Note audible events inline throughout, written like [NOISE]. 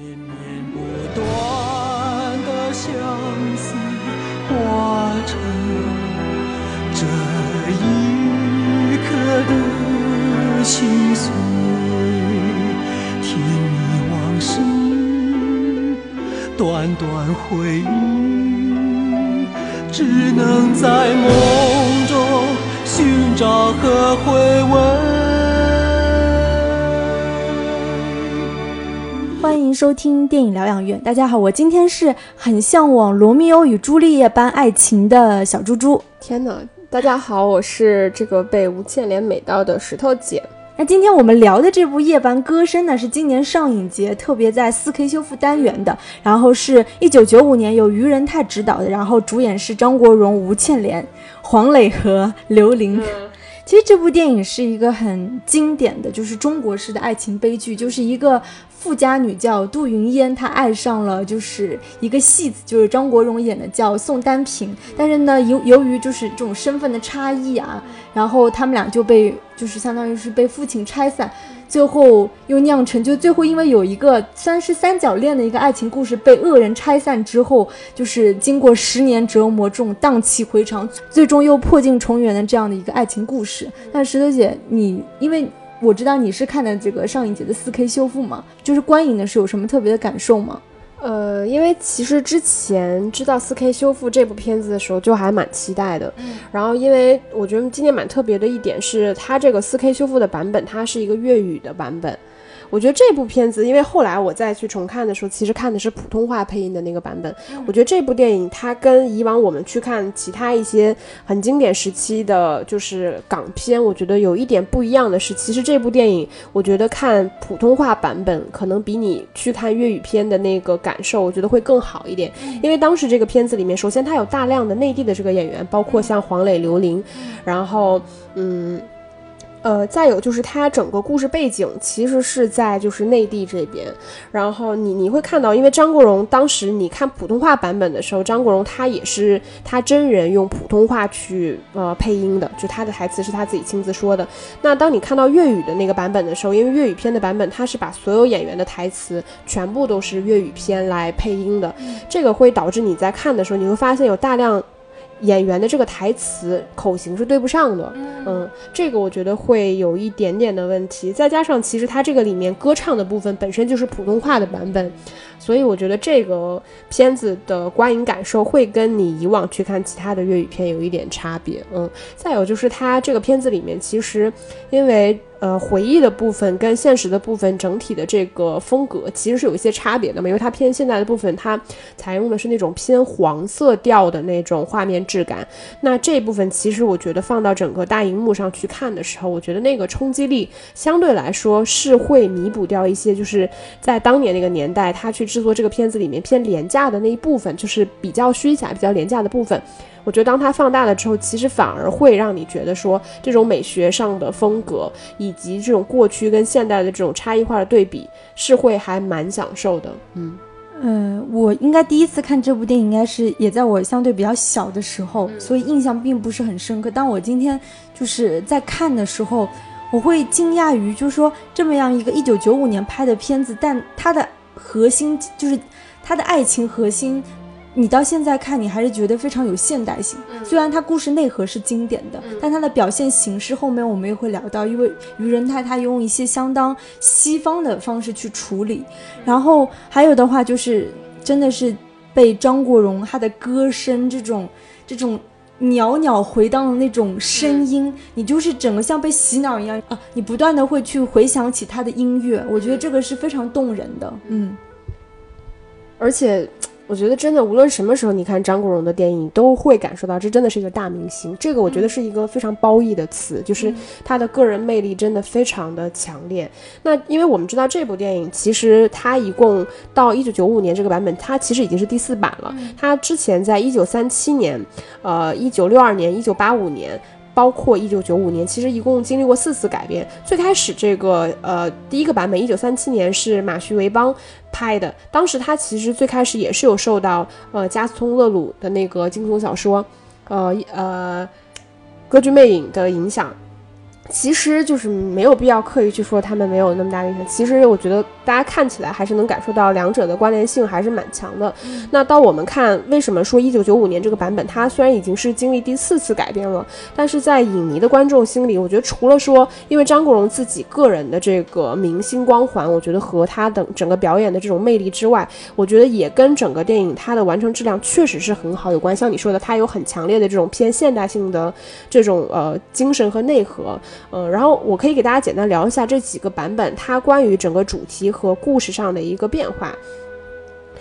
绵绵不断的相思化成这一刻的心碎，甜蜜往事，段段回忆，只能在梦中寻找和回味。收听电影疗养院。大家好，我今天是很向往罗密欧与朱丽叶般爱情的小猪猪。天哪！大家好，我是这个被吴倩莲美到的石头姐。那今天我们聊的这部《夜班歌声》呢，是今年上影节特别在 4K 修复单元的，然后是一九九五年由于仁泰执导的，然后主演是张国荣、吴倩莲、黄磊和刘琳。其实这部电影是一个很经典的，就是中国式的爱情悲剧，就是一个。富家女叫杜云烟，她爱上了就是一个戏子，就是张国荣演的叫宋丹萍。但是呢，由由于就是这种身份的差异啊，然后他们俩就被就是相当于是被父亲拆散，最后又酿成就最后因为有一个算是三角恋的一个爱情故事被恶人拆散之后，就是经过十年折磨，这种荡气回肠，最终又破镜重圆的这样的一个爱情故事。但石头姐，你因为。我知道你是看的这个上一节的四 K 修复嘛？就是观影的时候有什么特别的感受吗？呃，因为其实之前知道四 K 修复这部片子的时候就还蛮期待的。嗯。然后，因为我觉得今年蛮特别的一点是，它这个四 K 修复的版本，它是一个粤语的版本。我觉得这部片子，因为后来我再去重看的时候，其实看的是普通话配音的那个版本。我觉得这部电影它跟以往我们去看其他一些很经典时期的就是港片，我觉得有一点不一样的是，其实这部电影我觉得看普通话版本可能比你去看粤语片的那个感受，我觉得会更好一点。因为当时这个片子里面，首先它有大量的内地的这个演员，包括像黄磊、刘琳，然后嗯。呃，再有就是它整个故事背景其实是在就是内地这边，然后你你会看到，因为张国荣当时你看普通话版本的时候，张国荣他也是他真人用普通话去呃配音的，就他的台词是他自己亲自说的。那当你看到粤语的那个版本的时候，因为粤语片的版本它是把所有演员的台词全部都是粤语片来配音的，这个会导致你在看的时候，你会发现有大量。演员的这个台词口型是对不上的，嗯，这个我觉得会有一点点的问题。再加上其实它这个里面歌唱的部分本身就是普通话的版本，所以我觉得这个片子的观影感受会跟你以往去看其他的粤语片有一点差别，嗯。再有就是它这个片子里面其实因为。呃，回忆的部分跟现实的部分整体的这个风格其实是有一些差别的嘛，因为它偏现代的部分，它采用的是那种偏黄色调的那种画面质感。那这部分其实我觉得放到整个大荧幕上去看的时候，我觉得那个冲击力相对来说是会弥补掉一些，就是在当年那个年代，他去制作这个片子里面偏廉价的那一部分，就是比较虚假、比较廉价的部分。我觉得当它放大了之后，其实反而会让你觉得说，这种美学上的风格以及这种过去跟现代的这种差异化的对比，是会还蛮享受的。嗯呃，我应该第一次看这部电影，应该是也在我相对比较小的时候，所以印象并不是很深刻。当我今天就是在看的时候，我会惊讶于，就是说这么样一个一九九五年拍的片子，但它的核心就是他的爱情核心。你到现在看，你还是觉得非常有现代性。虽然他故事内核是经典的，但他的表现形式后面我们也会聊到，因为于仁泰他用一些相当西方的方式去处理。然后还有的话就是，真的是被张国荣他的歌声这种这种袅袅回荡的那种声音，你就是整个像被洗脑一样啊！你不断的会去回想起他的音乐，我觉得这个是非常动人的。嗯，而且。我觉得真的，无论什么时候你看张国荣的电影，都会感受到这真的是一个大明星。这个我觉得是一个非常褒义的词，就是他的个人魅力真的非常的强烈。那因为我们知道这部电影，其实它一共到一九九五年这个版本，它其实已经是第四版了。它之前在一九三七年、呃一九六二年、一九八五年。包括一九九五年，其实一共经历过四次改编。最开始这个呃第一个版本，一九三七年是马徐维邦拍的，当时他其实最开始也是有受到呃加斯通勒鲁的那个惊悚小说，呃呃歌剧魅影的影响。其实就是没有必要刻意去说他们没有那么大的影响。其实我觉得大家看起来还是能感受到两者的关联性还是蛮强的。那到我们看为什么说一九九五年这个版本，它虽然已经是经历第四次改编了，但是在影迷的观众心里，我觉得除了说因为张国荣自己个人的这个明星光环，我觉得和他的整个表演的这种魅力之外，我觉得也跟整个电影它的完成质量确实是很好有关。像你说的，它有很强烈的这种偏现代性的这种呃精神和内核。嗯，然后我可以给大家简单聊一下这几个版本，它关于整个主题和故事上的一个变化。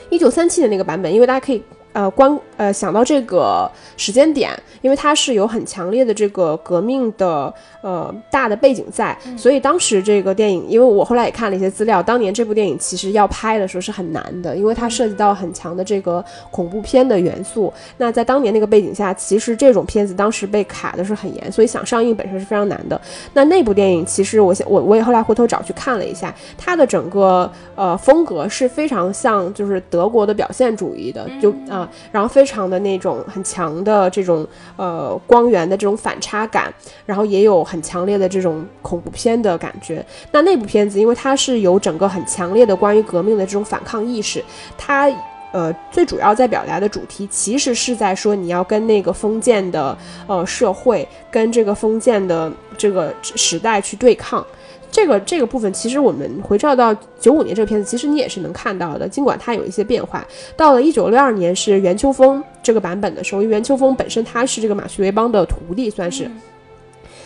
一九三七的那个版本，因为大家可以。呃，关呃想到这个时间点，因为它是有很强烈的这个革命的呃大的背景在，所以当时这个电影，因为我后来也看了一些资料，当年这部电影其实要拍的时候是很难的，因为它涉及到很强的这个恐怖片的元素。那在当年那个背景下，其实这种片子当时被卡的是很严，所以想上映本身是非常难的。那那部电影其实我我我也后来回头找去看了一下，它的整个呃风格是非常像就是德国的表现主义的，就啊。啊然后非常的那种很强的这种呃光源的这种反差感，然后也有很强烈的这种恐怖片的感觉。那那部片子，因为它是有整个很强烈的关于革命的这种反抗意识，它呃最主要在表达的主题，其实是在说你要跟那个封建的呃社会，跟这个封建的这个时代去对抗。这个这个部分，其实我们回照到九五年这个片子，其实你也是能看到的。尽管它有一些变化，到了一九六二年是袁秋风这个版本的时候，因为袁秋风本身他是这个马旭维邦的徒弟，算是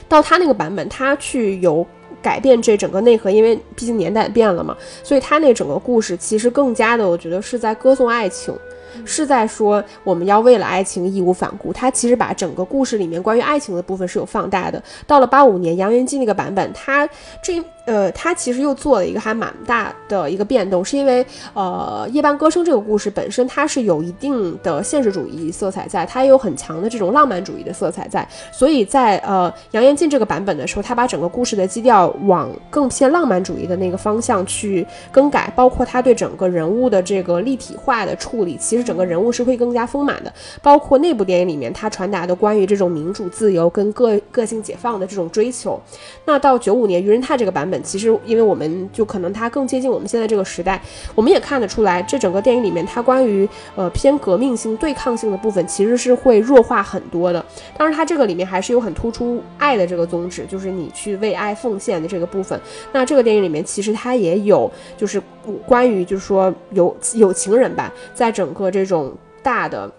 到他那个版本，他去有改变这整个内核，因为毕竟年代变了嘛，所以他那整个故事其实更加的，我觉得是在歌颂爱情。是在说我们要为了爱情义无反顾。他其实把整个故事里面关于爱情的部分是有放大的。到了八五年杨元济那个版本，他这呃他其实又做了一个还蛮大的一个变动，是因为呃夜半歌声这个故事本身它是有一定的现实主义色彩在，它也有很强的这种浪漫主义的色彩在。所以在呃杨延进这个版本的时候，他把整个故事的基调往更偏浪漫主义的那个方向去更改，包括他对整个人物的这个立体化的处理，其实。整个人物是会更加丰满的，包括那部电影里面他传达的关于这种民主自由跟个个性解放的这种追求。那到九五年《愚人泰》这个版本，其实因为我们就可能它更接近我们现在这个时代，我们也看得出来，这整个电影里面它关于呃偏革命性、对抗性的部分其实是会弱化很多的。当然，它这个里面还是有很突出爱的这个宗旨，就是你去为爱奉献的这个部分。那这个电影里面其实它也有就是关于就是说有有情人吧，在整个。这种大的。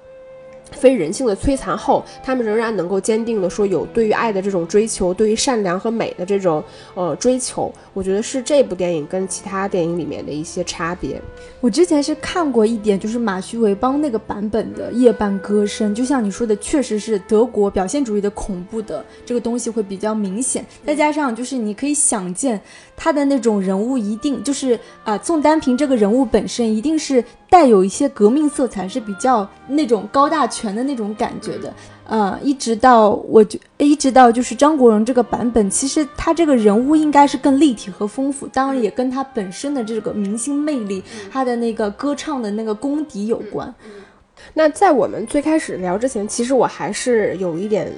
非人性的摧残后，他们仍然能够坚定的说有对于爱的这种追求，对于善良和美的这种呃追求。我觉得是这部电影跟其他电影里面的一些差别。我之前是看过一点，就是马徐维邦那个版本的《夜半歌声》，就像你说的，确实是德国表现主义的恐怖的这个东西会比较明显，再加上就是你可以想见他的那种人物一定就是啊，宋丹平这个人物本身一定是带有一些革命色彩，是比较那种高大全。的那种感觉的，呃，一直到我觉一直到就是张国荣这个版本，其实他这个人物应该是更立体和丰富，当然也跟他本身的这个明星魅力，他的那个歌唱的那个功底有关。那在我们最开始聊之前，其实我还是有一点，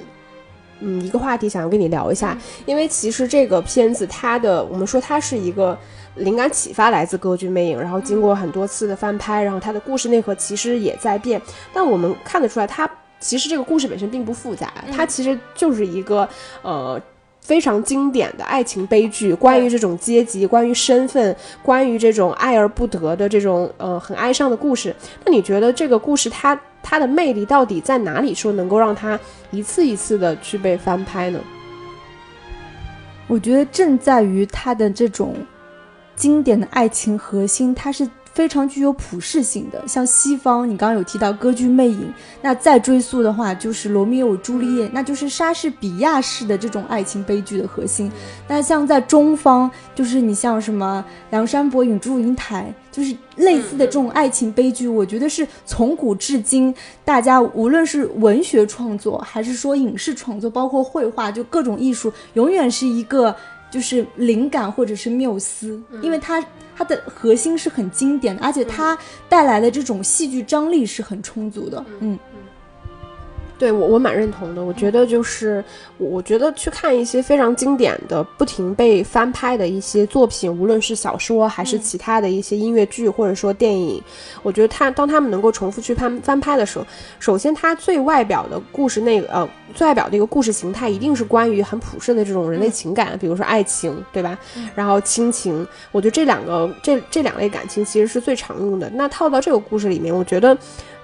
嗯，一个话题想要跟你聊一下，因为其实这个片子它的，我们说它是一个。灵感启发来自《歌剧魅影》，然后经过很多次的翻拍，然后它的故事内核其实也在变。但我们看得出来，它其实这个故事本身并不复杂，它其实就是一个呃非常经典的爱情悲剧，关于这种阶级、关于身份、关于这种爱而不得的这种呃很哀伤的故事。那你觉得这个故事它它的魅力到底在哪里？说能够让它一次一次的去被翻拍呢？我觉得正在于它的这种。经典的爱情核心，它是非常具有普适性的。像西方，你刚刚有提到歌剧魅影，那再追溯的话，就是罗密欧与朱丽叶，那就是莎士比亚式的这种爱情悲剧的核心。那像在中方，就是你像什么梁山伯与祝英台，就是类似的这种爱情悲剧，我觉得是从古至今，大家无论是文学创作，还是说影视创作，包括绘画，就各种艺术，永远是一个。就是灵感或者是缪斯，因为它它的核心是很经典的，而且它带来的这种戏剧张力是很充足的。嗯，对我我蛮认同的。我觉得就是我我觉得去看一些非常经典的、不停被翻拍的一些作品，无论是小说还是其他的一些音乐剧或者说电影，我觉得他当他们能够重复去翻翻拍的时候，首先它最外表的故事那个呃最外表的一个故事形态一定是关于很普世的这种人类情感，比如说爱情，对吧？然后亲情，我觉得这两个这这两类感情其实是最常用的。那套到这个故事里面，我觉得。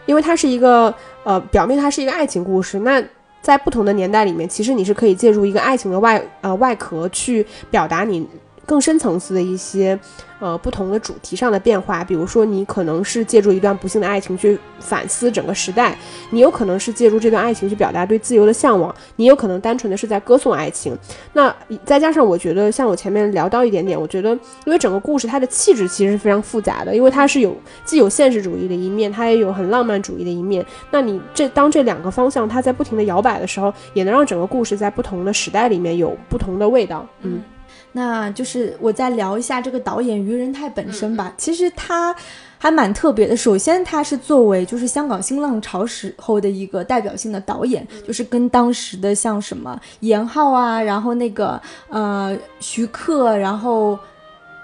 因为它是一个呃，表面它是一个爱情故事，那在不同的年代里面，其实你是可以借助一个爱情的外呃外壳去表达你更深层次的一些。呃，不同的主题上的变化，比如说你可能是借助一段不幸的爱情去反思整个时代，你有可能是借助这段爱情去表达对自由的向往，你有可能单纯的是在歌颂爱情。那再加上我觉得，像我前面聊到一点点，我觉得因为整个故事它的气质其实是非常复杂的，因为它是有既有现实主义的一面，它也有很浪漫主义的一面。那你这当这两个方向它在不停的摇摆的时候，也能让整个故事在不同的时代里面有不同的味道。嗯。那就是我再聊一下这个导演于仁泰本身吧。其实他还蛮特别的。首先，他是作为就是香港新浪潮时候的一个代表性的导演，就是跟当时的像什么严浩啊，然后那个呃徐克，然后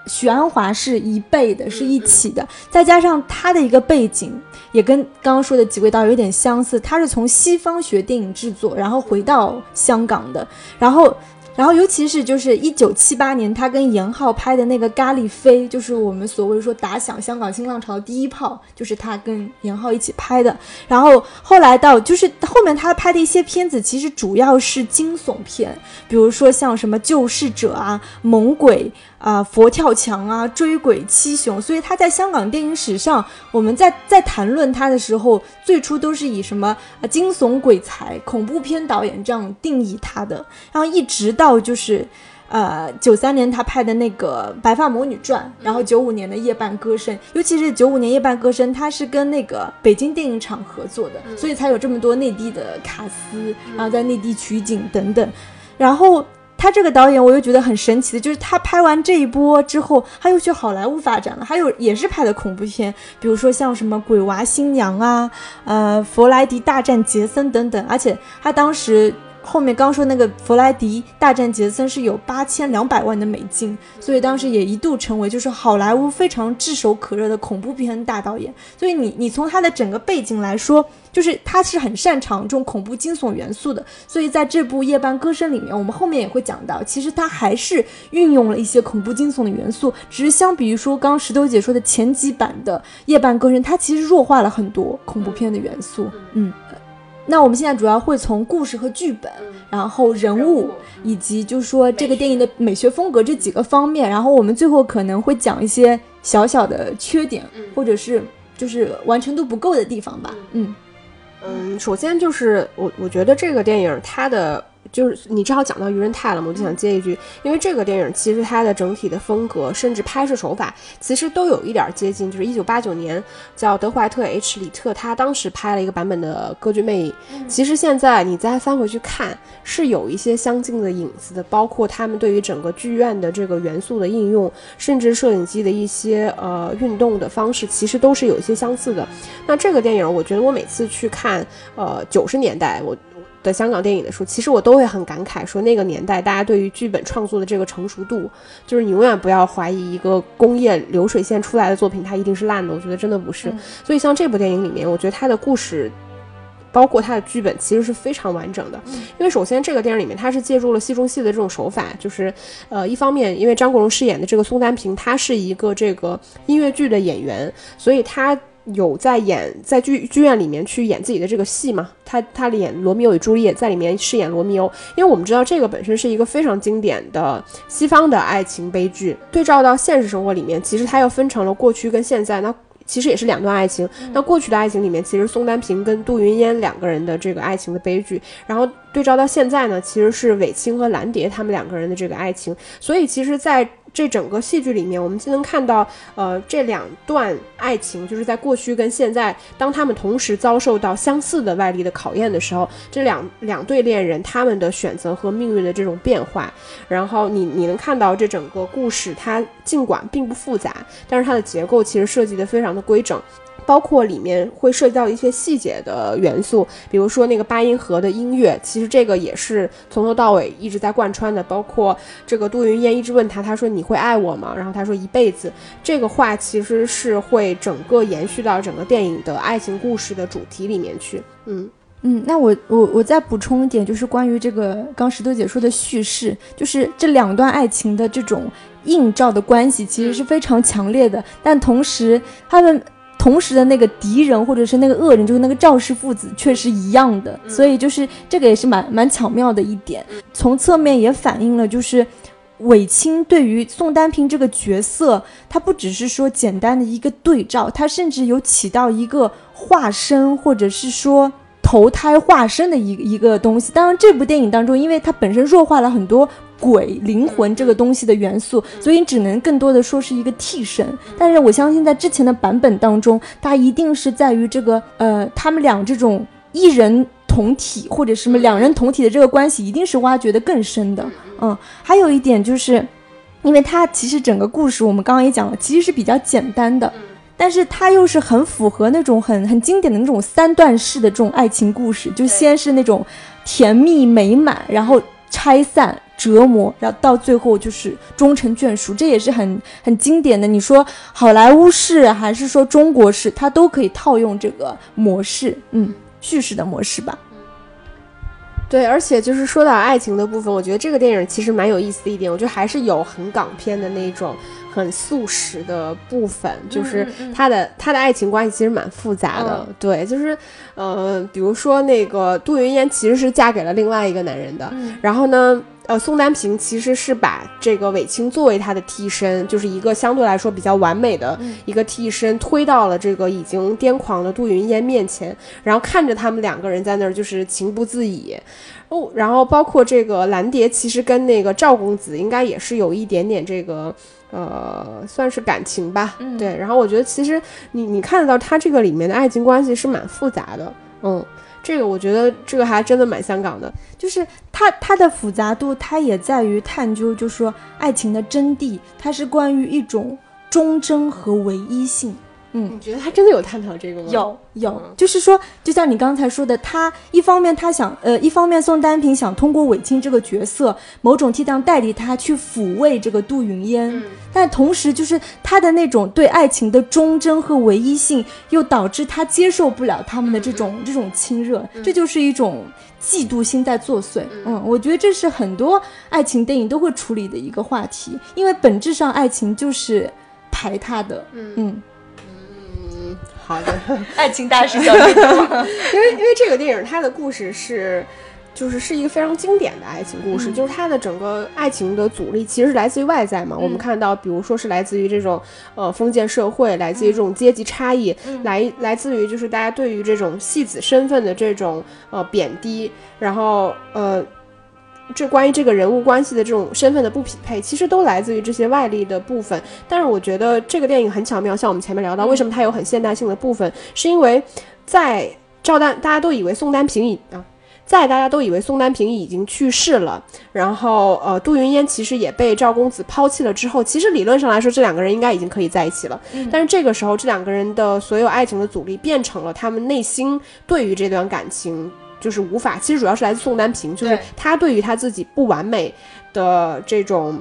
许鞍华是一辈的，是一起的。再加上他的一个背景，也跟刚刚说的几位导演有点相似。他是从西方学电影制作，然后回到香港的，然后。然后，尤其是就是一九七八年，他跟严浩拍的那个《咖喱飞》，就是我们所谓说打响香港新浪潮第一炮，就是他跟严浩一起拍的。然后后来到就是后面他拍的一些片子，其实主要是惊悚片，比如说像什么《救世者》啊，《猛鬼》。啊，佛跳墙啊，追鬼七雄，所以他在香港电影史上，我们在在谈论他的时候，最初都是以什么啊惊悚鬼才、恐怖片导演这样定义他的，然后一直到就是，呃，九三年他拍的那个《白发魔女传》，然后九五年的《夜半歌声》，尤其是九五年《夜半歌声》，他是跟那个北京电影厂合作的，所以才有这么多内地的卡司，然后在内地取景等等，然后。他这个导演，我又觉得很神奇的，就是他拍完这一波之后，他又去好莱坞发展了，还有也是拍的恐怖片，比如说像什么《鬼娃新娘》啊，呃，《弗莱迪大战杰森》等等，而且他当时。后面刚说那个弗莱迪大战杰森是有八千两百万的美金，所以当时也一度成为就是好莱坞非常炙手可热的恐怖片大导演。所以你你从他的整个背景来说，就是他是很擅长这种恐怖惊悚元素的。所以在这部《夜半歌声》里面，我们后面也会讲到，其实他还是运用了一些恐怖惊悚的元素，只是相比于说刚石头姐说的前几版的《夜半歌声》，它其实弱化了很多恐怖片的元素。嗯。那我们现在主要会从故事和剧本，然后人物，以及就是说这个电影的美学风格这几个方面，然后我们最后可能会讲一些小小的缺点，或者是就是完成度不够的地方吧。嗯嗯，首先就是我我觉得这个电影它的。就是你正好讲到愚人泰了嘛，我就想接一句，因为这个电影其实它的整体的风格，甚至拍摄手法，其实都有一点接近。就是一九八九年叫德怀特 H 里特，他当时拍了一个版本的《歌剧魅影》，其实现在你再翻回去看，是有一些相近的影子的，包括他们对于整个剧院的这个元素的应用，甚至摄影机的一些呃运动的方式，其实都是有一些相似的。那这个电影，我觉得我每次去看，呃，九十年代我。的香港电影的时候，其实我都会很感慨，说那个年代大家对于剧本创作的这个成熟度，就是你永远不要怀疑一个工业流水线出来的作品，它一定是烂的。我觉得真的不是。所以像这部电影里面，我觉得它的故事，包括它的剧本，其实是非常完整的。因为首先这个电影里面，它是借助了戏中戏的这种手法，就是呃，一方面因为张国荣饰演的这个宋丹平，他是一个这个音乐剧的演员，所以他。有在演在剧剧院里面去演自己的这个戏嘛？他他演罗密欧与朱丽叶，在里面饰演罗密欧。因为我们知道这个本身是一个非常经典的西方的爱情悲剧，对照到现实生活里面，其实它又分成了过去跟现在。那其实也是两段爱情。那过去的爱情里面，其实宋丹萍跟杜云烟两个人的这个爱情的悲剧，然后对照到现在呢，其实是韦青和蓝蝶他们两个人的这个爱情。所以其实，在这整个戏剧里面，我们既能看到，呃，这两段爱情就是在过去跟现在，当他们同时遭受到相似的外力的考验的时候，这两两对恋人他们的选择和命运的这种变化，然后你你能看到这整个故事，它尽管并不复杂，但是它的结构其实设计的非常的规整。包括里面会涉及到一些细节的元素，比如说那个八音盒的音乐，其实这个也是从头到尾一直在贯穿的。包括这个杜云燕一直问他，他说你会爱我吗？然后他说一辈子。这个话其实是会整个延续到整个电影的爱情故事的主题里面去。嗯。嗯，那我我我再补充一点，就是关于这个刚石头姐说的叙事，就是这两段爱情的这种映照的关系，其实是非常强烈的。但同时，他们同时的那个敌人或者是那个恶人，就是那个赵氏父子，却是一样的。所以就是这个也是蛮蛮巧妙的一点，从侧面也反映了就是韦青对于宋丹萍这个角色，他不只是说简单的一个对照，他甚至有起到一个化身，或者是说。投胎化身的一一个东西，当然这部电影当中，因为它本身弱化了很多鬼灵魂这个东西的元素，所以只能更多的说是一个替身。但是我相信在之前的版本当中，它一定是在于这个呃，他们俩这种一人同体或者什么两人同体的这个关系，一定是挖掘的更深的。嗯，还有一点就是，因为它其实整个故事我们刚刚也讲了，其实是比较简单的。但是它又是很符合那种很很经典的那种三段式的这种爱情故事，就先是那种甜蜜美满，然后拆散折磨，然后到最后就是终成眷属，这也是很很经典的。你说好莱坞式还是说中国式，它都可以套用这个模式，嗯，叙事的模式吧。对，而且就是说到爱情的部分，我觉得这个电影其实蛮有意思的一点，我觉得还是有很港片的那种。很素食的部分，就是他的他的爱情关系其实蛮复杂的。对，就是，呃，比如说那个杜云烟其实是嫁给了另外一个男人的，然后呢，呃，宋丹萍其实是把这个韦青作为他的替身，就是一个相对来说比较完美的一个替身，推到了这个已经癫狂的杜云烟面前，然后看着他们两个人在那儿就是情不自已。哦，然后包括这个蓝蝶，其实跟那个赵公子应该也是有一点点这个。呃，算是感情吧，对。然后我觉得其实你你看得到他这个里面的爱情关系是蛮复杂的，嗯，这个我觉得这个还真的蛮香港的，就是它它的复杂度，它也在于探究，就是说爱情的真谛，它是关于一种忠贞和唯一性。嗯，你觉得他真的有探讨这个吗？有有，就是说，就像你刚才说的，他一方面他想，呃，一方面宋丹萍想通过韦青这个角色，某种替当代理他去抚慰这个杜云烟，但同时就是他的那种对爱情的忠贞和唯一性，又导致他接受不了他们的这种这种亲热，这就是一种嫉妒心在作祟。嗯，我觉得这是很多爱情电影都会处理的一个话题，因为本质上爱情就是排他的。嗯。好的，[LAUGHS] 爱情大师小 [LAUGHS] 因为因为这个电影它的故事是，就是是一个非常经典的爱情故事，就是它的整个爱情的阻力其实是来自于外在嘛。我们看到，比如说是来自于这种呃封建社会，来自于这种阶级差异，来来自于就是大家对于这种戏子身份的这种呃贬低，然后呃。这关于这个人物关系的这种身份的不匹配，其实都来自于这些外力的部分。但是我觉得这个电影很巧妙，像我们前面聊到，为什么它有很现代性的部分，是因为在赵丹大家都以为宋丹萍已啊，在大家都以为宋丹萍已经去世了，然后呃杜云烟其实也被赵公子抛弃了之后，其实理论上来说这两个人应该已经可以在一起了。但是这个时候这两个人的所有爱情的阻力变成了他们内心对于这段感情。就是无法，其实主要是来自宋丹萍，就是他对于他自己不完美的这种，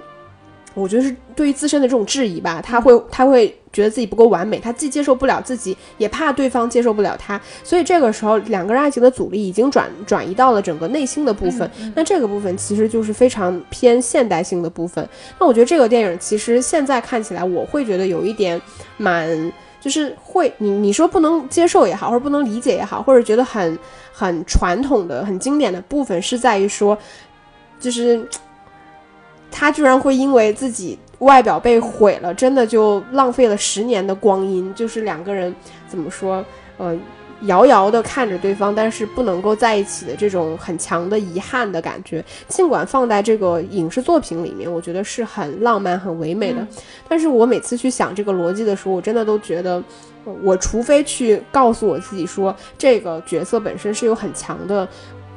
我觉得是对于自身的这种质疑吧。他会，他会觉得自己不够完美，他既接受不了自己，也怕对方接受不了他。所以这个时候，两个人爱情的阻力已经转转移到了整个内心的部分。那这个部分其实就是非常偏现代性的部分。那我觉得这个电影其实现在看起来，我会觉得有一点蛮。就是会，你你说不能接受也好，或者不能理解也好，或者觉得很很传统的、很经典的部分，是在于说，就是他居然会因为自己外表被毁了，真的就浪费了十年的光阴。就是两个人怎么说，嗯。遥遥的看着对方，但是不能够在一起的这种很强的遗憾的感觉，尽管放在这个影视作品里面，我觉得是很浪漫、很唯美的。但是我每次去想这个逻辑的时候，我真的都觉得，我除非去告诉我自己说，这个角色本身是有很强的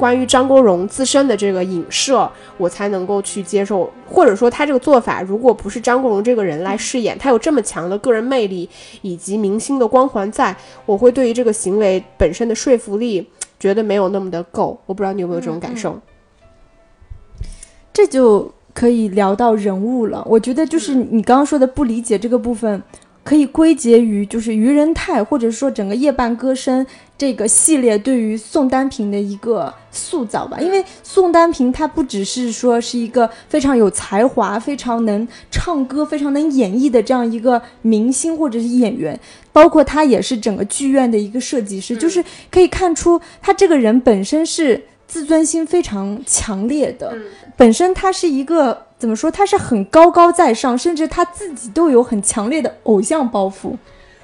关于张国荣自身的这个影射，我才能够去接受，或者说他这个做法，如果不是张国荣这个人来饰演，他有这么强的个人魅力以及明星的光环在，我会对于这个行为本身的说服力觉得没有那么的够。我不知道你有没有这种感受？这就可以聊到人物了。我觉得就是你刚刚说的不理解这个部分。可以归结于就是愚人泰，或者说整个夜半歌声这个系列对于宋丹萍的一个塑造吧。因为宋丹萍她不只是说是一个非常有才华、非常能唱歌、非常能演绎的这样一个明星或者是演员，包括她也是整个剧院的一个设计师，就是可以看出她这个人本身是自尊心非常强烈的，本身她是一个。怎么说？他是很高高在上，甚至他自己都有很强烈的偶像包袱。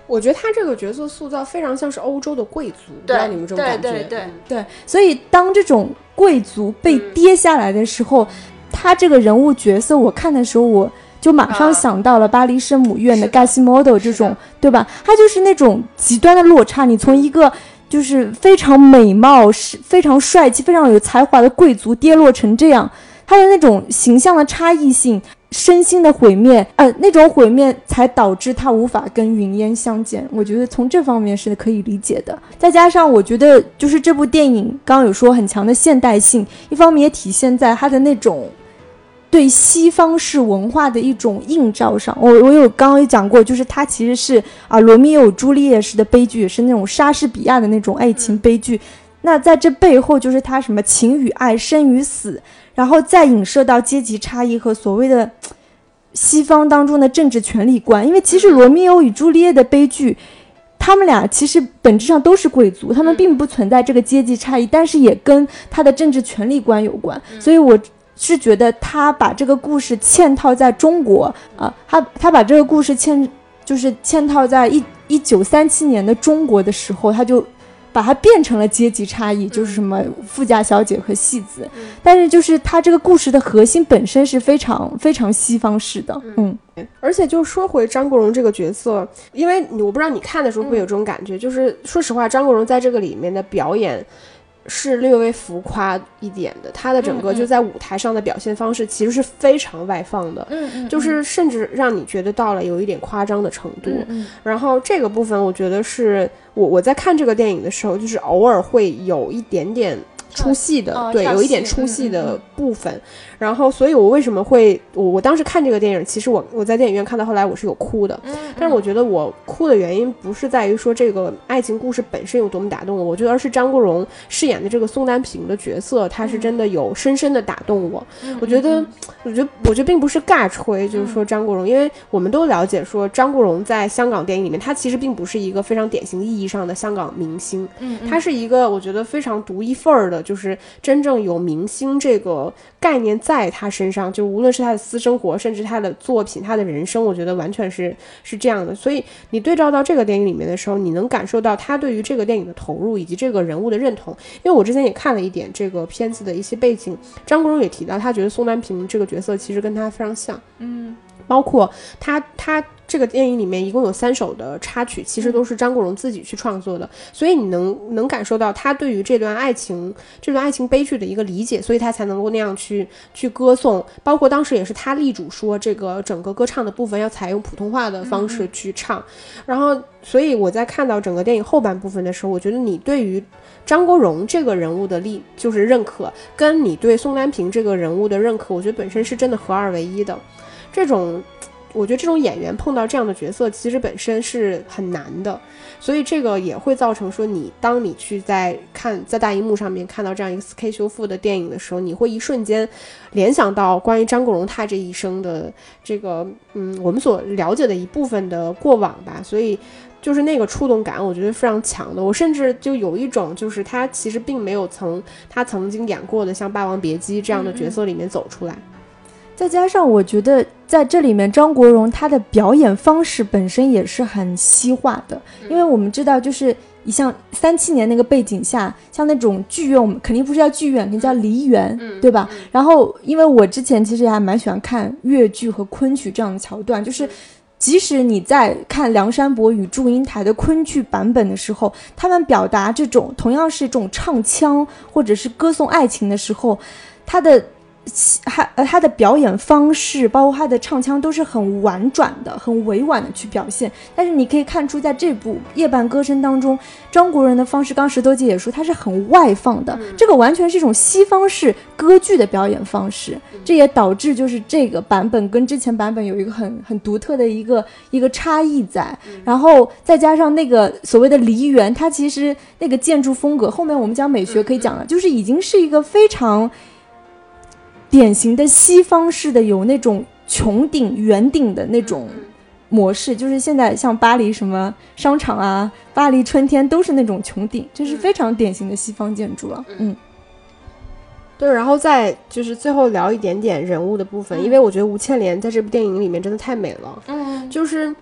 我觉得他这个角色塑造非常像是欧洲的贵族，不知道你们这种感觉？对对对对。所以当这种贵族被跌下来的时候，他这个人物角色，我看的时候，我就马上想到了巴黎圣母院的盖西莫多这种，对吧？他就是那种极端的落差。你从一个就是非常美貌、是非常帅气、非常有才华的贵族，跌落成这样。他的那种形象的差异性，身心的毁灭，呃，那种毁灭才导致他无法跟云烟相见。我觉得从这方面是可以理解的。再加上我觉得，就是这部电影刚刚有说很强的现代性，一方面也体现在他的那种对西方式文化的一种映照上。我我有刚刚也讲过，就是他其实是啊，罗密欧朱丽叶式的悲剧，也是那种莎士比亚的那种爱情悲剧。那在这背后，就是他什么情与爱，生与死。然后再影射到阶级差异和所谓的西方当中的政治权力观，因为其实罗密欧与朱丽叶的悲剧，他们俩其实本质上都是贵族，他们并不存在这个阶级差异，但是也跟他的政治权力观有关。所以我是觉得他把这个故事嵌套在中国啊，他他把这个故事嵌就是嵌套在一一九三七年的中国的时候，他就。把它变成了阶级差异，就是什么富家小姐和戏子，但是就是它这个故事的核心本身是非常非常西方式的，嗯，而且就说回张国荣这个角色，因为我不知道你看的时候会有这种感觉，就是说实话，张国荣在这个里面的表演。是略微浮夸一点的，他的整个就在舞台上的表现方式其实是非常外放的，嗯就是甚至让你觉得到了有一点夸张的程度。然后这个部分，我觉得是我我在看这个电影的时候，就是偶尔会有一点点。出戏的，对，有一点出戏的部分。然后，所以我为什么会我我当时看这个电影，其实我我在电影院看到后来我是有哭的。但是我觉得我哭的原因不是在于说这个爱情故事本身有多么打动我，我觉得而是张国荣饰演的这个宋丹萍的角色，他是真的有深深的打动我。我觉得，我觉得，我觉得并不是尬吹，就是说张国荣，因为我们都了解说张国荣在香港电影里面，他其实并不是一个非常典型意义上的香港明星，嗯，他是一个我觉得非常独一份儿的。就是真正有明星这个概念在他身上，就无论是他的私生活，甚至他的作品、他的人生，我觉得完全是是这样的。所以你对照到这个电影里面的时候，你能感受到他对于这个电影的投入以及这个人物的认同。因为我之前也看了一点这个片子的一些背景，张国荣也提到，他觉得宋丹萍这个角色其实跟他非常像，嗯，包括他他。这个电影里面一共有三首的插曲，其实都是张国荣自己去创作的，所以你能能感受到他对于这段爱情、这段爱情悲剧的一个理解，所以他才能够那样去去歌颂。包括当时也是他力主说，这个整个歌唱的部分要采用普通话的方式去唱。然后，所以我在看到整个电影后半部分的时候，我觉得你对于张国荣这个人物的力就是认可，跟你对宋丹萍这个人物的认可，我觉得本身是真的合二为一的，这种。我觉得这种演员碰到这样的角色，其实本身是很难的，所以这个也会造成说，你当你去在看在大荧幕上面看到这样一个 4K 修复的电影的时候，你会一瞬间联想到关于张国荣他这一生的这个，嗯，我们所了解的一部分的过往吧，所以就是那个触动感，我觉得非常强的。我甚至就有一种，就是他其实并没有从他曾经演过的像《霸王别姬》这样的角色里面走出来。再加上，我觉得在这里面，张国荣他的表演方式本身也是很西化的，因为我们知道，就是你像三七年那个背景下，像那种剧院，我们肯定不是叫剧院，肯定叫梨园，对吧？然后，因为我之前其实也还蛮喜欢看越剧和昆曲这样的桥段，就是即使你在看梁山伯与祝英台的昆剧版本的时候，他们表达这种同样是一种唱腔或者是歌颂爱情的时候，他的。他呃，他的表演方式，包括他的唱腔，都是很婉转的、很委婉的去表现。但是你可以看出，在这部《夜半歌声》当中，张国荣的方式，刚石头姐也说，他是很外放的。这个完全是一种西方式歌剧的表演方式，这也导致就是这个版本跟之前版本有一个很很独特的一个一个差异在。然后再加上那个所谓的梨园，它其实那个建筑风格，后面我们讲美学可以讲了，就是已经是一个非常。典型的西方式的有那种穹顶、圆顶的那种模式，就是现在像巴黎什么商场啊，巴黎春天都是那种穹顶，这是非常典型的西方建筑了。嗯，对，然后再就是最后聊一点点人物的部分，因为我觉得吴倩莲在这部电影里面真的太美了。嗯，就是。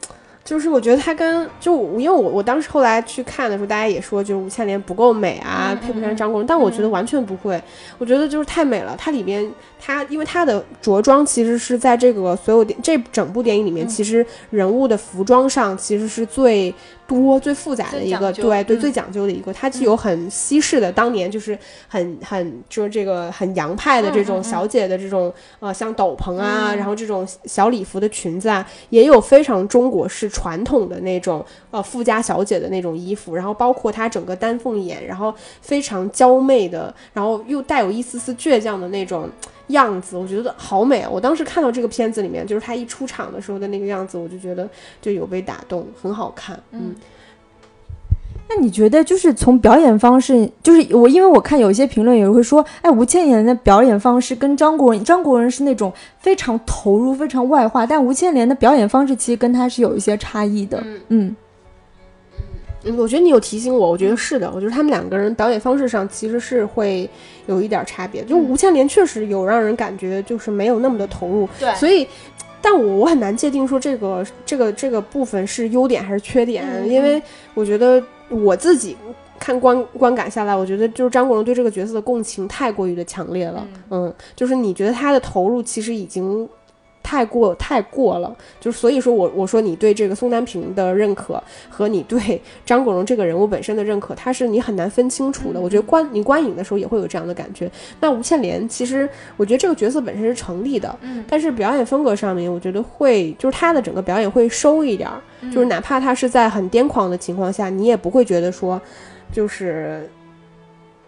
就是我觉得她跟就因为我我当时后来去看的时候，大家也说就是吴倩莲不够美啊，配不上张国荣，但我觉得完全不会，我觉得就是太美了。它里面它因为它的着装其实是在这个所有电这整部电影里面，其实人物的服装上其实是最。多最复杂的一个，对对最讲究的一个，它既有很西式的，当年就是很很就是这个很洋派的这种小姐的这种呃像斗篷啊，然后这种小礼服的裙子啊，也有非常中国式传统的那种呃富家小姐的那种衣服，然后包括她整个丹凤眼，然后非常娇媚的，然后又带有一丝丝倔强的那种。样子我觉得好美啊！我当时看到这个片子里面，就是她一出场的时候的那个样子，我就觉得就有被打动，很好看。嗯，那你觉得就是从表演方式，就是我因为我看有一些评论，也会说，哎，吴倩莲的表演方式跟张国荣，张国荣是那种非常投入、非常外化，但吴倩莲的表演方式其实跟他是有一些差异的。嗯。我觉得你有提醒我，我觉得是的。我觉得他们两个人表演方式上其实是会有一点差别。就吴倩莲确实有让人感觉就是没有那么的投入，对。所以，但我我很难界定说这个这个这个部分是优点还是缺点，因为我觉得我自己看观观感下来，我觉得就是张国荣对这个角色的共情太过于的强烈了。嗯，就是你觉得他的投入其实已经。太过太过了，就是所以说我我说你对这个宋丹平的认可和你对张国荣这个人物本身的认可，他是你很难分清楚的。我觉得观你观影的时候也会有这样的感觉。那吴倩莲其实我觉得这个角色本身是成立的，嗯，但是表演风格上面我觉得会就是他的整个表演会收一点儿，就是哪怕他是在很癫狂的情况下，你也不会觉得说就是。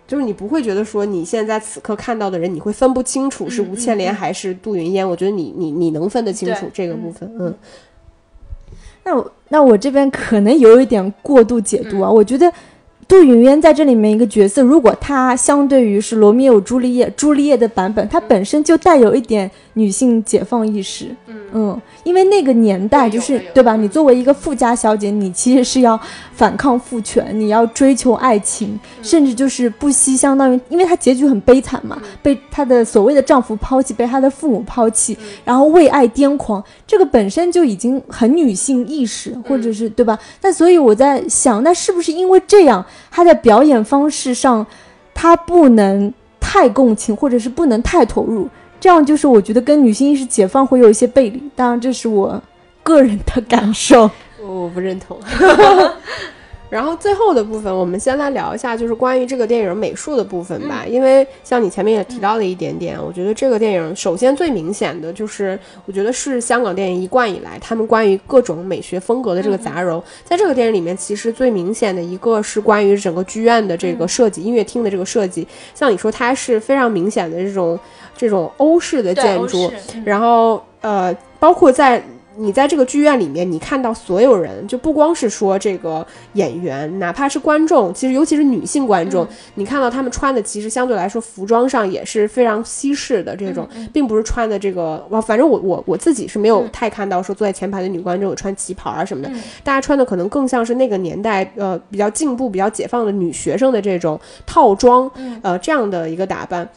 就是你不会觉得说你现在此刻看到的人，你会分不清楚是吴倩莲还是杜云烟？我觉得你你你能分得清楚这个部分，嗯。那我那我这边可能有一点过度解读啊，我觉得。杜云渊在这里面一个角色，如果他相对于是罗密欧朱丽叶朱丽叶的版本，他本身就带有一点女性解放意识。嗯因为那个年代就是对吧？你作为一个富家小姐，你其实是要反抗父权，你要追求爱情，甚至就是不惜相当于，因为她结局很悲惨嘛，被她的所谓的丈夫抛弃，被她的父母抛弃，然后为爱癫狂，这个本身就已经很女性意识，或者是对吧？那所以我在想，那是不是因为这样？他在表演方式上，他不能太共情，或者是不能太投入，这样就是我觉得跟女性意识解放会有一些背离。当然，这是我个人的感受，[LAUGHS] 我不认同。[LAUGHS] 然后最后的部分，我们先来聊一下，就是关于这个电影美术的部分吧。因为像你前面也提到了一点点，我觉得这个电影首先最明显的就是，我觉得是香港电影一贯以来他们关于各种美学风格的这个杂糅。在这个电影里面，其实最明显的一个是关于整个剧院的这个设计，音乐厅的这个设计。像你说，它是非常明显的这种这种欧式的建筑，然后呃，包括在。你在这个剧院里面，你看到所有人，就不光是说这个演员，哪怕是观众，其实尤其是女性观众，你看到他们穿的，其实相对来说服装上也是非常西式的这种，并不是穿的这个，我反正我我我自己是没有太看到说坐在前排的女观众有穿旗袍啊什么的，大家穿的可能更像是那个年代呃比较进步、比较解放的女学生的这种套装，呃这样的一个打扮。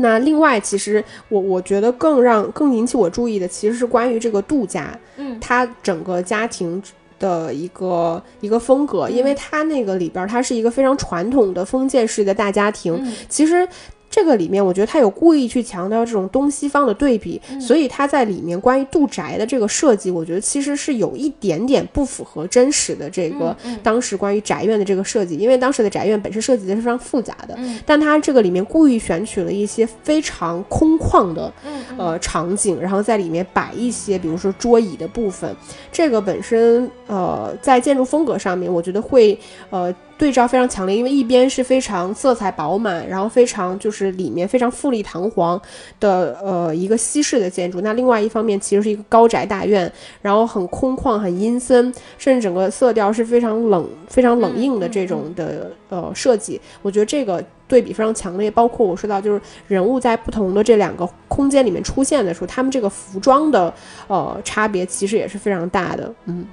那另外，其实我我觉得更让更引起我注意的，其实是关于这个杜家，嗯，他整个家庭的一个一个风格，因为他那个里边，他是一个非常传统的封建式的大家庭，其实。这个里面，我觉得他有故意去强调这种东西方的对比，所以他在里面关于住宅的这个设计，我觉得其实是有一点点不符合真实的这个当时关于宅院的这个设计，因为当时的宅院本身设计的是非常复杂的，但他这个里面故意选取了一些非常空旷的呃场景，然后在里面摆一些比如说桌椅的部分，这个本身呃在建筑风格上面，我觉得会呃。对照非常强烈，因为一边是非常色彩饱满，然后非常就是里面非常富丽堂皇的呃一个西式的建筑，那另外一方面其实是一个高宅大院，然后很空旷、很阴森，甚至整个色调是非常冷、非常冷硬的这种的呃设计。我觉得这个对比非常强烈，包括我说到就是人物在不同的这两个空间里面出现的时候，他们这个服装的呃差别其实也是非常大的，嗯。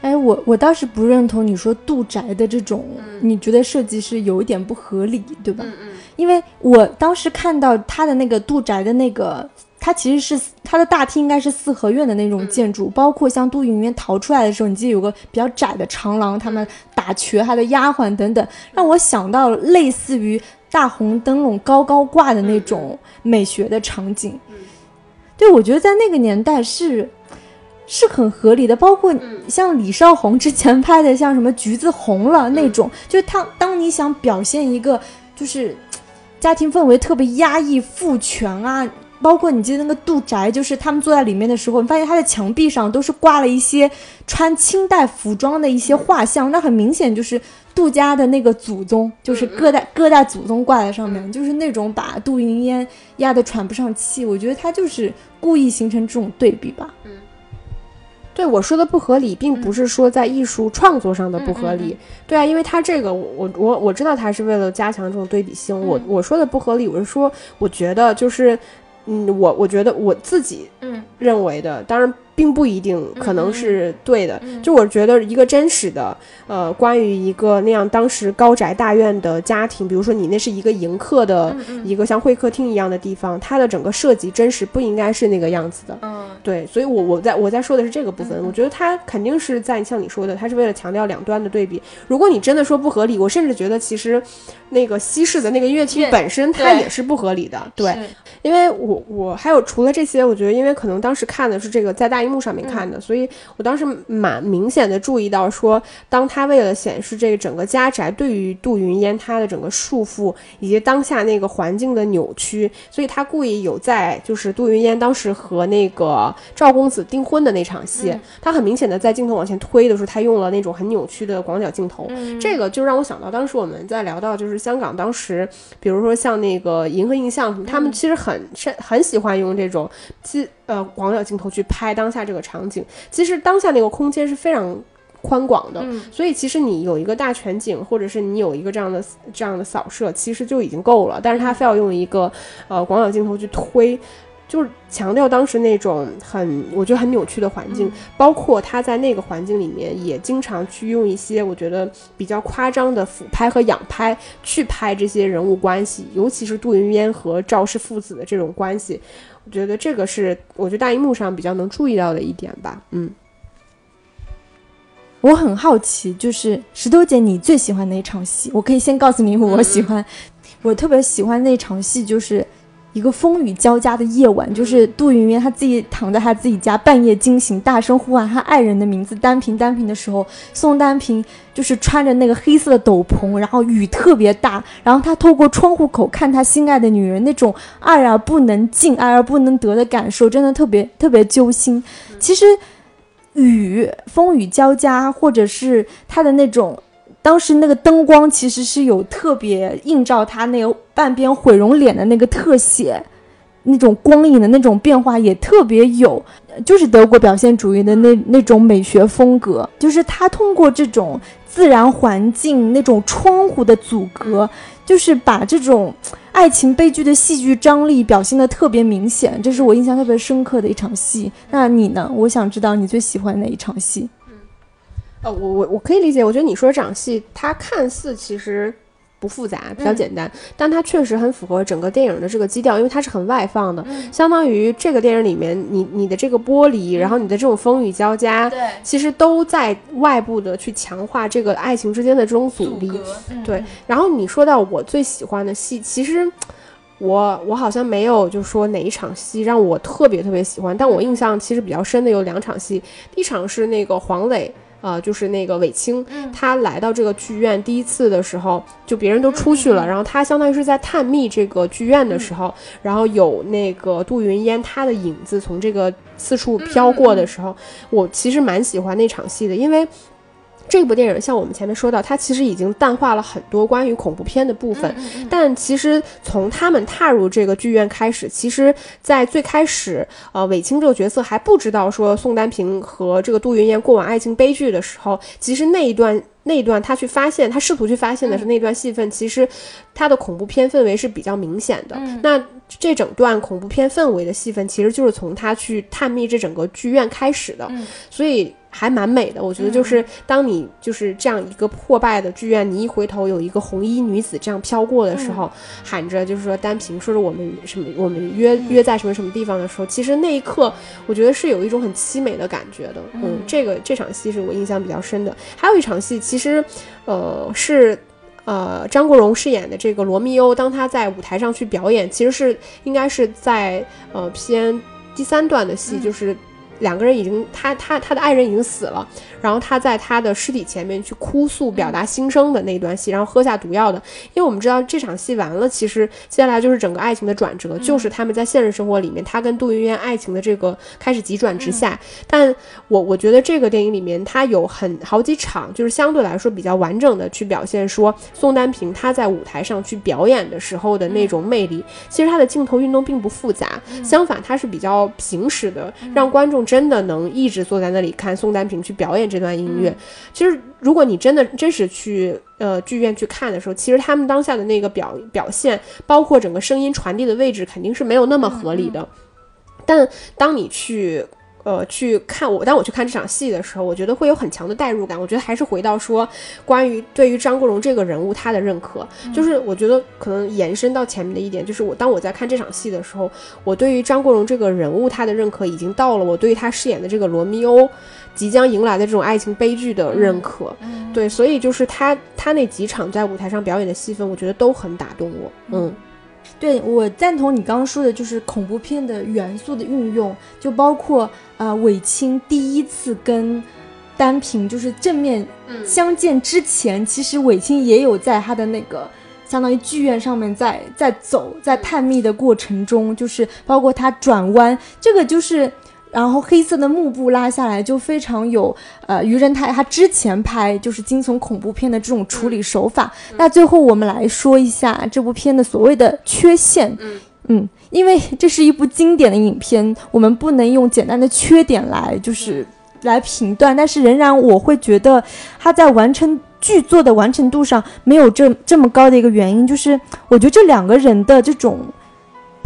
哎，我我倒是不认同你说杜宅的这种，你觉得设计是有一点不合理，对吧？嗯嗯。因为我当时看到他的那个杜宅的那个，它其实是它的大厅应该是四合院的那种建筑，包括像杜云渊逃出来的时候，你记得有个比较窄的长廊，他们打瘸他的丫鬟等等，让我想到类似于大红灯笼高高挂的那种美学的场景。对，我觉得在那个年代是。是很合理的，包括像李少红之前拍的，像什么橘子红了那种，就是他当你想表现一个就是家庭氛围特别压抑、父权啊，包括你记得那个杜宅，就是他们坐在里面的时候，你发现他的墙壁上都是挂了一些穿清代服装的一些画像，那很明显就是杜家的那个祖宗，就是各代各代祖宗挂在上面，就是那种把杜云烟压得喘不上气。我觉得他就是故意形成这种对比吧。嗯。对我说的不合理，并不是说在艺术创作上的不合理。对啊，因为他这个，我我我知道他是为了加强这种对比性。我我说的不合理，我是说，我觉得就是，嗯，我我觉得我自己嗯认为的，当然。并不一定可能是对的，就我觉得一个真实的，呃，关于一个那样当时高宅大院的家庭，比如说你那是一个迎客的一个像会客厅一样的地方，它的整个设计真实不应该是那个样子的。嗯，对，所以我我在我在说的是这个部分，我觉得它肯定是在像你说的，它是为了强调两端的对比。如果你真的说不合理，我甚至觉得其实那个西式的那个音乐厅本身它也是不合理的。对，因为我我还有除了这些，我觉得因为可能当时看的是这个在大。幕上面看的，所以我当时蛮明显的注意到，说当他为了显示这个整个家宅对于杜云烟他的整个束缚以及当下那个环境的扭曲，所以他故意有在就是杜云烟当时和那个赵公子订婚的那场戏，他很明显的在镜头往前推的时候，他用了那种很扭曲的广角镜头，这个就让我想到当时我们在聊到就是香港当时，比如说像那个银河印象，他们其实很很很喜欢用这种其呃广角镜头去拍当下。这个场景，其实当下那个空间是非常宽广的，所以其实你有一个大全景，或者是你有一个这样的这样的扫射，其实就已经够了。但是他非要用一个呃广角镜头去推，就是强调当时那种很我觉得很扭曲的环境，包括他在那个环境里面也经常去用一些我觉得比较夸张的俯拍和仰拍去拍这些人物关系，尤其是杜云烟和赵氏父子的这种关系。我觉得这个是我觉得大荧幕上比较能注意到的一点吧。嗯，我很好奇，就是石头姐，你最喜欢哪场戏？我可以先告诉你，我喜欢，我特别喜欢那场戏，就是。一个风雨交加的夜晚，就是杜云渊他自己躺在他自己家，半夜惊醒，大声呼唤他爱人的名字单平单平的时候，宋单平就是穿着那个黑色的斗篷，然后雨特别大，然后他透过窗户口看他心爱的女人，那种爱而不能尽、爱而不能得的感受，真的特别特别揪心。其实雨风雨交加，或者是他的那种。当时那个灯光其实是有特别映照他那个半边毁容脸的那个特写，那种光影的那种变化也特别有，就是德国表现主义的那那种美学风格，就是他通过这种自然环境那种窗户的阻隔，就是把这种爱情悲剧的戏剧张力表现的特别明显，这是我印象特别深刻的一场戏。那你呢？我想知道你最喜欢哪一场戏？呃，我我我可以理解，我觉得你说这场戏，它看似其实不复杂，比较简单，但它确实很符合整个电影的这个基调，因为它是很外放的，相当于这个电影里面，你你的这个玻璃，然后你的这种风雨交加，对其实都在外部的去强化这个爱情之间的这种阻力。对，然后你说到我最喜欢的戏，其实我我好像没有就说哪一场戏让我特别特别喜欢，但我印象其实比较深的有两场戏，第一场是那个黄磊。呃，就是那个韦青，他来到这个剧院第一次的时候，就别人都出去了，然后他相当于是在探秘这个剧院的时候，然后有那个杜云烟她的影子从这个四处飘过的时候，我其实蛮喜欢那场戏的，因为。这部电影像我们前面说到，它其实已经淡化了很多关于恐怖片的部分，但其实从他们踏入这个剧院开始，其实，在最开始，呃，韦青这个角色还不知道说宋丹萍和这个杜云岩过往爱情悲剧的时候，其实那一段那一段他去发现，他试图去发现的是那段戏份，其实他的恐怖片氛围是比较明显的。那这整段恐怖片氛围的戏份，其实就是从他去探秘这整个剧院开始的，所以。还蛮美的，我觉得就是当你就是这样一个破败的剧院，你一回头有一个红衣女子这样飘过的时候，喊着就是说单凭说着我们什么我们约约在什么什么地方的时候，其实那一刻我觉得是有一种很凄美的感觉的。嗯，这个这场戏是我印象比较深的。还有一场戏，其实呃是呃张国荣饰演的这个罗密欧，当他在舞台上去表演，其实是应该是在呃偏第三段的戏，就是。两个人已经，他他他的爱人已经死了，然后他在他的尸体前面去哭诉，表达心声的那段戏，然后喝下毒药的。因为我们知道这场戏完了，其实接下来就是整个爱情的转折，就是他们在现实生活里面，他跟杜云烟爱情的这个开始急转直下。但我我觉得这个电影里面，他有很好几场，就是相对来说比较完整的去表现说宋丹萍她在舞台上去表演的时候的那种魅力。其实她的镜头运动并不复杂，相反它是比较平实的，让观众。真的能一直坐在那里看宋丹萍去表演这段音乐。其实，如果你真的真实去呃剧院去看的时候，其实他们当下的那个表表现，包括整个声音传递的位置，肯定是没有那么合理的。但当你去。呃，去看我，当我去看这场戏的时候，我觉得会有很强的代入感。我觉得还是回到说，关于对于张国荣这个人物他的认可，就是我觉得可能延伸到前面的一点，就是我当我在看这场戏的时候，我对于张国荣这个人物他的认可已经到了我对于他饰演的这个罗密欧即将迎来的这种爱情悲剧的认可。对，所以就是他他那几场在舞台上表演的戏份，我觉得都很打动我。嗯。对我赞同你刚刚说的，就是恐怖片的元素的运用，就包括啊，韦青第一次跟单凭就是正面相见之前，其实韦青也有在他的那个相当于剧院上面在在走，在探秘的过程中，就是包括他转弯，这个就是。然后黑色的幕布拉下来，就非常有呃于仁泰他之前拍就是惊悚恐怖片的这种处理手法。那最后我们来说一下这部片的所谓的缺陷。嗯嗯，因为这是一部经典的影片，我们不能用简单的缺点来就是来评断。但是仍然我会觉得他在完成剧作的完成度上没有这这么高的一个原因，就是我觉得这两个人的这种。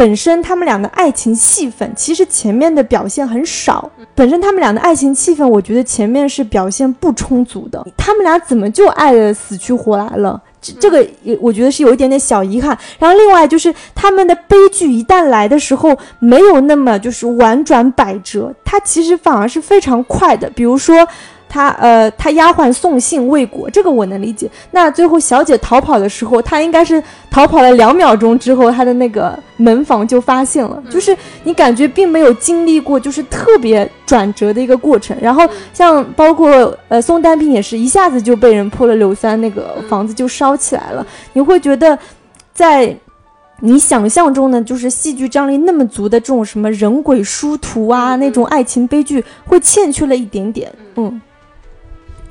本身他们俩的爱情戏份其实前面的表现很少，本身他们俩的爱情戏份，我觉得前面是表现不充足的。他们俩怎么就爱的死去活来了？这这个也我觉得是有一点点小遗憾。然后另外就是他们的悲剧一旦来的时候，没有那么就是婉转百折，它其实反而是非常快的。比如说。他呃，他丫鬟送信未果，这个我能理解。那最后小姐逃跑的时候，她应该是逃跑了两秒钟之后，她的那个门房就发现了。就是你感觉并没有经历过，就是特别转折的一个过程。然后像包括呃宋丹萍也是一下子就被人泼了硫酸，那个房子就烧起来了。你会觉得，在你想象中呢，就是戏剧张力那么足的这种什么人鬼殊途啊，那种爱情悲剧会欠缺了一点点，嗯。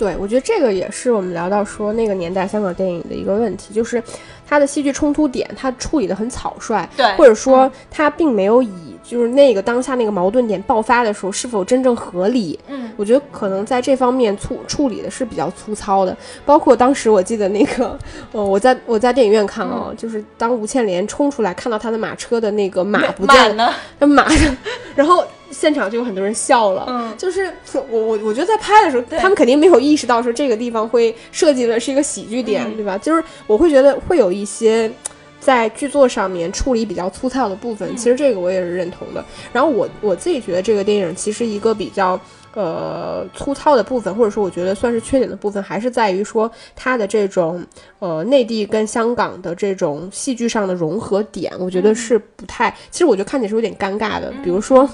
对，我觉得这个也是我们聊到说那个年代香港电影的一个问题，就是它的戏剧冲突点，它处理的很草率，对，或者说它并没有以就是那个当下那个矛盾点爆发的时候是否真正合理，嗯，我觉得可能在这方面处处理的是比较粗糙的。包括当时我记得那个，呃，我在我在电影院看啊，就是当吴倩莲冲出来看到她的马车的那个马不见了，那马，然后。现场就有很多人笑了。嗯就是我我我觉得在拍的时候，他们肯定没有意识到说这个地方会设计的是一个喜剧点，嗯对吧？就是我会觉得会有一些。在剧作上面处理比较粗糙的部分，嗯其实这个我也是认同的。然后我我自己觉得这个电影其实一个比较呃粗糙的部分，或者说我觉得算是缺点的部分，还是在于说它的这种呃内地跟香港的这种戏剧上的融合点，我觉得是不太，其实我觉得看起来是有点尴尬的。比如说。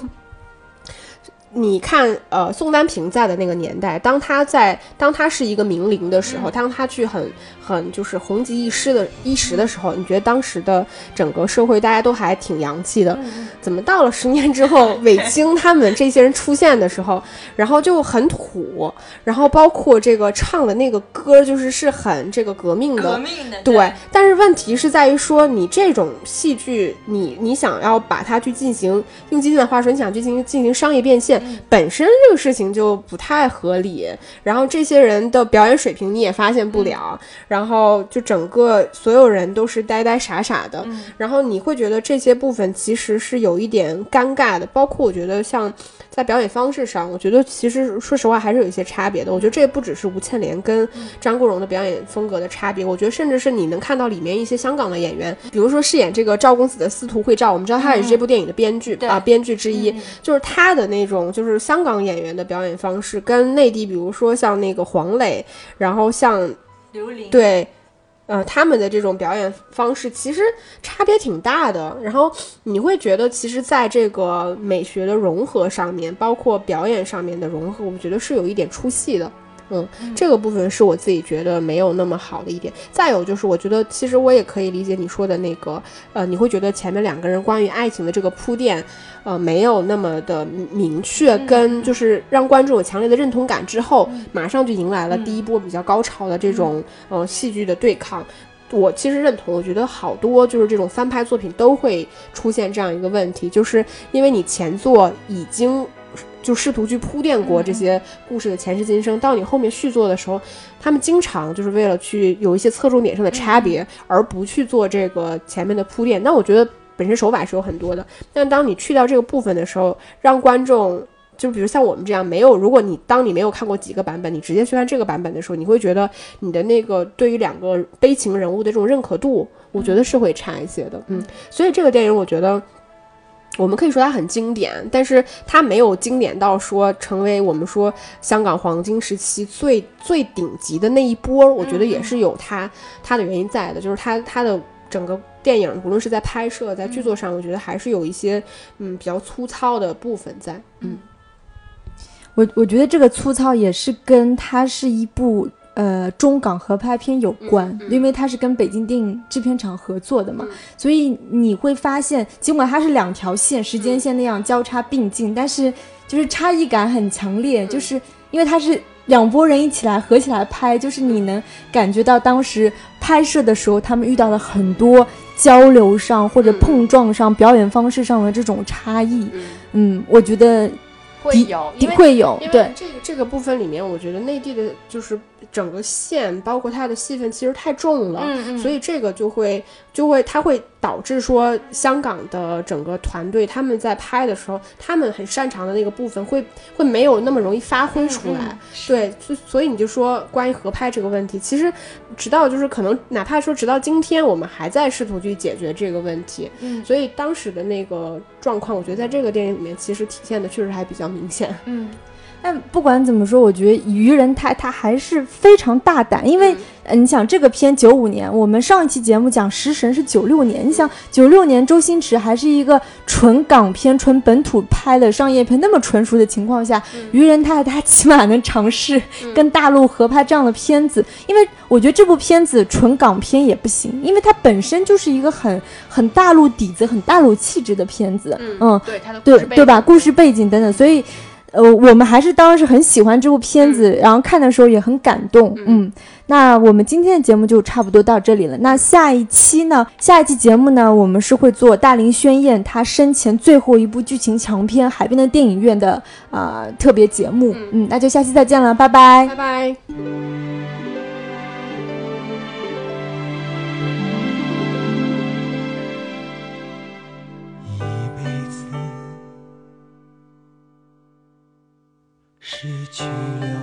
你看，呃，宋丹平在的那个年代，当他在当他是一个名伶的时候，当他去很很就是红极一时的一时的时候，你觉得当时的整个社会大家都还挺洋气的，怎么到了十年之后，韦京他们这些人出现的时候，[LAUGHS] 然后就很土，然后包括这个唱的那个歌，就是是很这个革命的，命的对，但是问题是在于说，你这种戏剧，你你想要把它去进行，用今天的话说，你想去进行进行商业变现，本身这个事情就不太合理。然后这些人的表演水平你也发现不了，然后就整个所有人都是呆呆傻傻的，然后你会觉得这些部分其实是有一点尴尬的，包括我觉得像。在表演方式上，我觉得其实说实话还是有一些差别的。我觉得这不只是吴倩莲跟张国荣的表演风格的差别，我觉得甚至是你能看到里面一些香港的演员，比如说饰演这个赵公子的司徒慧照，我们知道他也是这部电影的编剧、对啊，编剧之一，就是他的那种就是香港演员的表演方式，跟内地比如说像那个黄磊，然后像对，呃，他们的这种表演方式其实差别挺大的。然后你会觉得，其实在这个美学的融合上面，包括表演上面的融合，我觉得是有一点出戏的。嗯，这个部分是我自己觉得没有那么好的一点。再有就是，我觉得其实我也可以理解你说的那个，呃，你会觉得前面两个人关于爱情的这个铺垫，呃，没有那么的明确，跟就是让观众有强烈的认同感之后，马上就迎来了第一波比较高潮的这种呃戏剧的对抗。我其实认同，我觉得好多就是这种翻拍作品都会出现这样一个问题，就是因为你前作已经就试图去铺垫过这些故事的前世今生，到你后面续作的时候，他们经常就是为了去有一些侧重点上的差别，而不去做这个前面的铺垫。那我觉得本身手法是有很多的，但当你去掉这个部分的时候，让观众。就比如像我们这样没有，如果你当你没有看过几个版本，你直接去看这个版本的时候，你会觉得你的那个对于两个悲情人物的这种认可度，我觉得是会差一些的。嗯，所以这个电影我觉得。我们可以说它很经典，但是它没有经典到说成为我们说香港黄金时期最最顶级的那一波。我觉得也是有它它的原因在的，就是它它的整个电影，无论是在拍摄、在剧作上，我觉得还是有一些嗯比较粗糙的部分在。嗯，我我觉得这个粗糙也是跟它是一部呃中港合拍片有关，嗯嗯因为它是跟北京电影制片厂合作的嘛，嗯所以你会发现，尽管它是两条线时间线那样交叉并进，但是就是差异感很强烈，嗯就是因为它是。两拨人一起来合起来拍，就是你能感觉到当时拍摄的时候，他们遇到了很多交流上或者嗯碰撞上、表演方式上的这种差异。嗯嗯，我觉得会有，因为会有对，这个这个部分里面，我觉得内地的就是整个线，包括它的戏份其实太重了，嗯嗯所以这个就会就会它会导致说香港的整个团队他们在拍的时候，他们很擅长的那个部分会会没有那么容易发挥出来。嗯对，所所以你就说关于合拍这个问题，其实直到就是可能哪怕说直到今天，我们还在试图去解决这个问题。嗯所以当时的那个状况，我觉得在这个电影里面其实体现的确实还比较明显。嗯，但不管怎么说，我觉得愚人他他还是非常大胆，因为、呃你想这个片九五年，我们上一期节目讲《食神》是九六年，你想九六年周星驰还是一个纯港片、纯本土拍的商业片那么纯熟的情况下，愚人他他起码能尝试跟大陆合拍这样的片子，因为我觉得这部片子纯港片也不行，因为它本身就是一个很很大陆底子、很大陆气质的片子，嗯对他的对对吧？故事背景等等，所以，呃，我们还是当时很喜欢这部片子，然后看的时候也很感动。嗯，那我们今天的节目就差不多到这里了。那下一期呢？下一期节目呢，我们是会做大林宣彦他生前最后一部剧情强片《海边的电影院》的啊、呃特别节目。嗯，那就下期再见了，拜拜拜拜。去留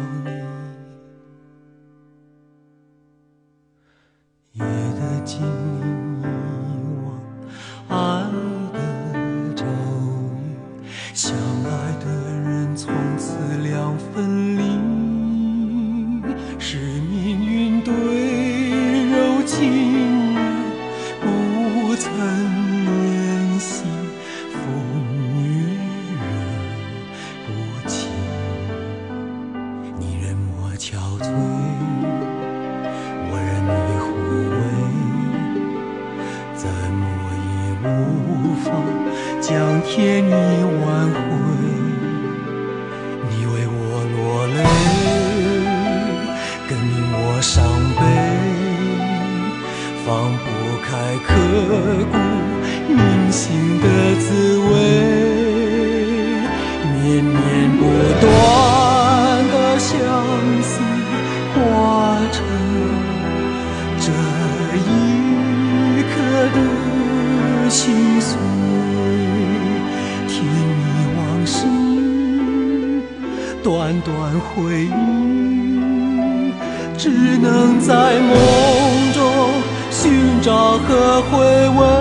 在梦中寻找和回味。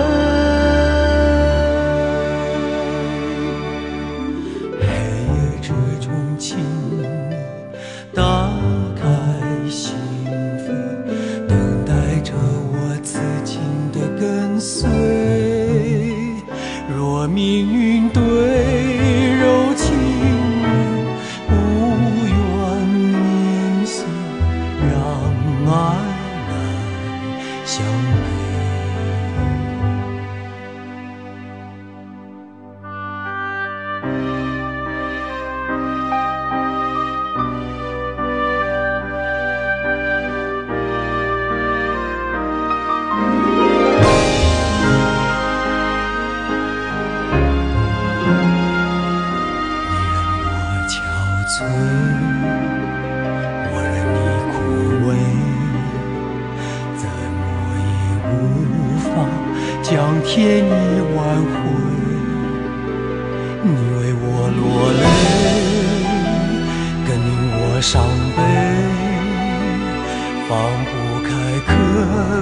不开刻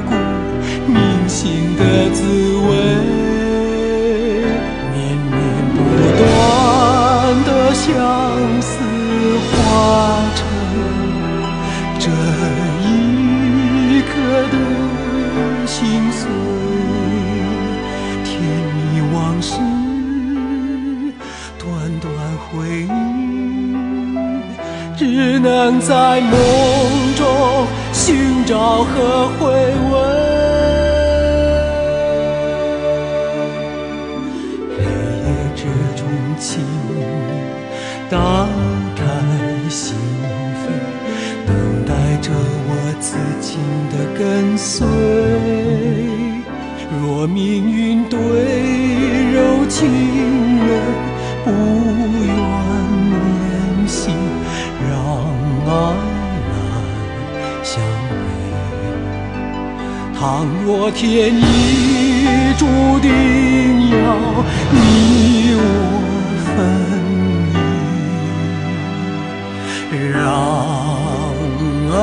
骨铭心的滋味。绵绵不断的相思化成这一刻的心碎，甜蜜往事，段段回忆，只能在梦寻找和回味。黑夜之中，请你打开心扉，等待着我此情的跟随。若命运对柔情人不愿怜惜，让爱倘若天意注定要你我分离，让爱